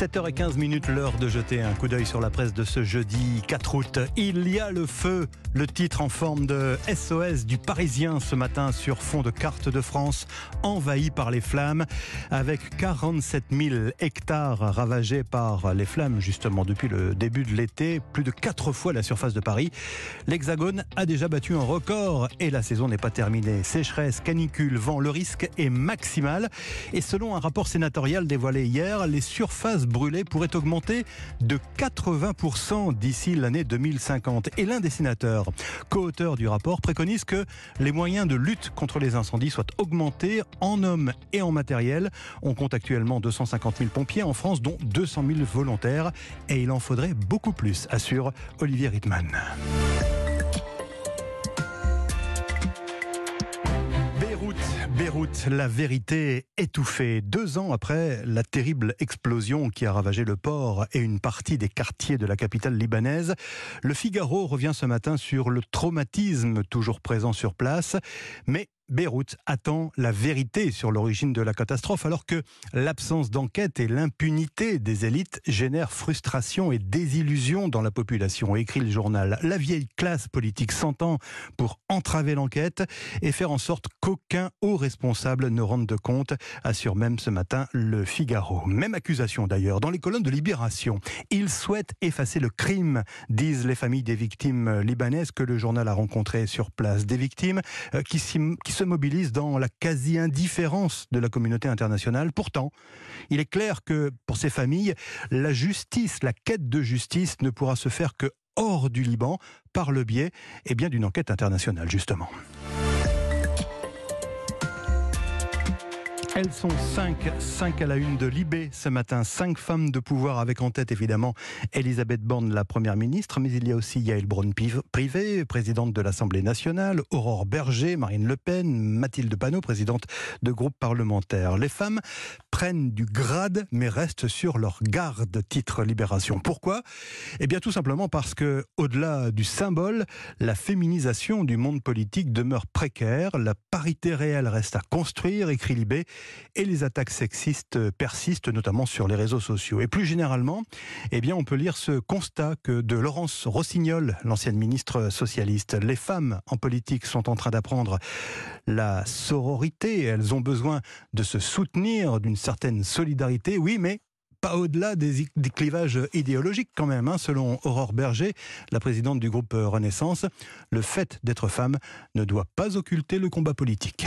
7h15 minutes, l'heure de jeter un coup d'œil sur la presse de ce jeudi 4 août. Il y a le feu, le titre en forme de SOS du Parisien ce matin sur fond de carte de France envahi par les flammes avec 47 000 hectares ravagés par les flammes justement depuis le début de l'été, plus de 4 fois la surface de Paris. L'Hexagone a déjà battu un record et la saison n'est pas terminée. Sécheresse, canicule, vent, le risque est maximal et selon un rapport sénatorial dévoilé hier, les surfaces brûlées pourrait augmenter de 80% d'ici l'année 2050. Et l'un des sénateurs, co-auteur du rapport, préconise que les moyens de lutte contre les incendies soient augmentés en hommes et en matériel. On compte actuellement 250 000 pompiers en France, dont 200 000 volontaires. Et il en faudrait beaucoup plus, assure Olivier Rittmann. Beyrouth, la vérité étouffée. Deux ans après la terrible explosion qui a ravagé le port et une partie des quartiers de la capitale libanaise, le Figaro revient ce matin sur le traumatisme toujours présent sur place, mais Beyrouth attend la vérité sur l'origine de la catastrophe, alors que l'absence d'enquête et l'impunité des élites génèrent frustration et désillusion dans la population, écrit le journal. La vieille classe politique s'entend pour entraver l'enquête et faire en sorte qu'aucun haut responsable ne rende de compte, assure même ce matin le Figaro. Même accusation d'ailleurs dans les colonnes de Libération. Ils souhaitent effacer le crime, disent les familles des victimes libanaises que le journal a rencontrées sur place. Des victimes euh, qui, qui se mobilise dans la quasi-indifférence de la communauté internationale. Pourtant, il est clair que pour ces familles, la justice, la quête de justice ne pourra se faire que hors du Liban par le biais eh d'une enquête internationale, justement. Elles sont cinq, cinq à la une de Libé ce matin. Cinq femmes de pouvoir avec en tête évidemment Elisabeth Borne, la première ministre, mais il y a aussi Yael Braun-Privé, présidente de l'Assemblée nationale, Aurore Berger, Marine Le Pen, Mathilde Panot, présidente de groupe parlementaire. Les femmes prennent du grade mais restent sur leur garde, titre Libération. Pourquoi? Eh bien tout simplement parce que, au-delà du symbole, la féminisation du monde politique demeure précaire, la parité réelle reste à construire, écrit Libé, et les attaques sexistes persistent, notamment sur les réseaux sociaux. Et plus généralement, eh bien, on peut lire ce constat que de Laurence Rossignol, l'ancienne ministre socialiste, les femmes en politique sont en train d'apprendre la sororité. Elles ont besoin de se soutenir, d'une certaine solidarité, oui, mais pas au-delà des, clivages idéologiques quand même. Hein. Selon Aurore Berger, la présidente du groupe Renaissance, le fait d'être femme ne doit pas occulter le combat politique.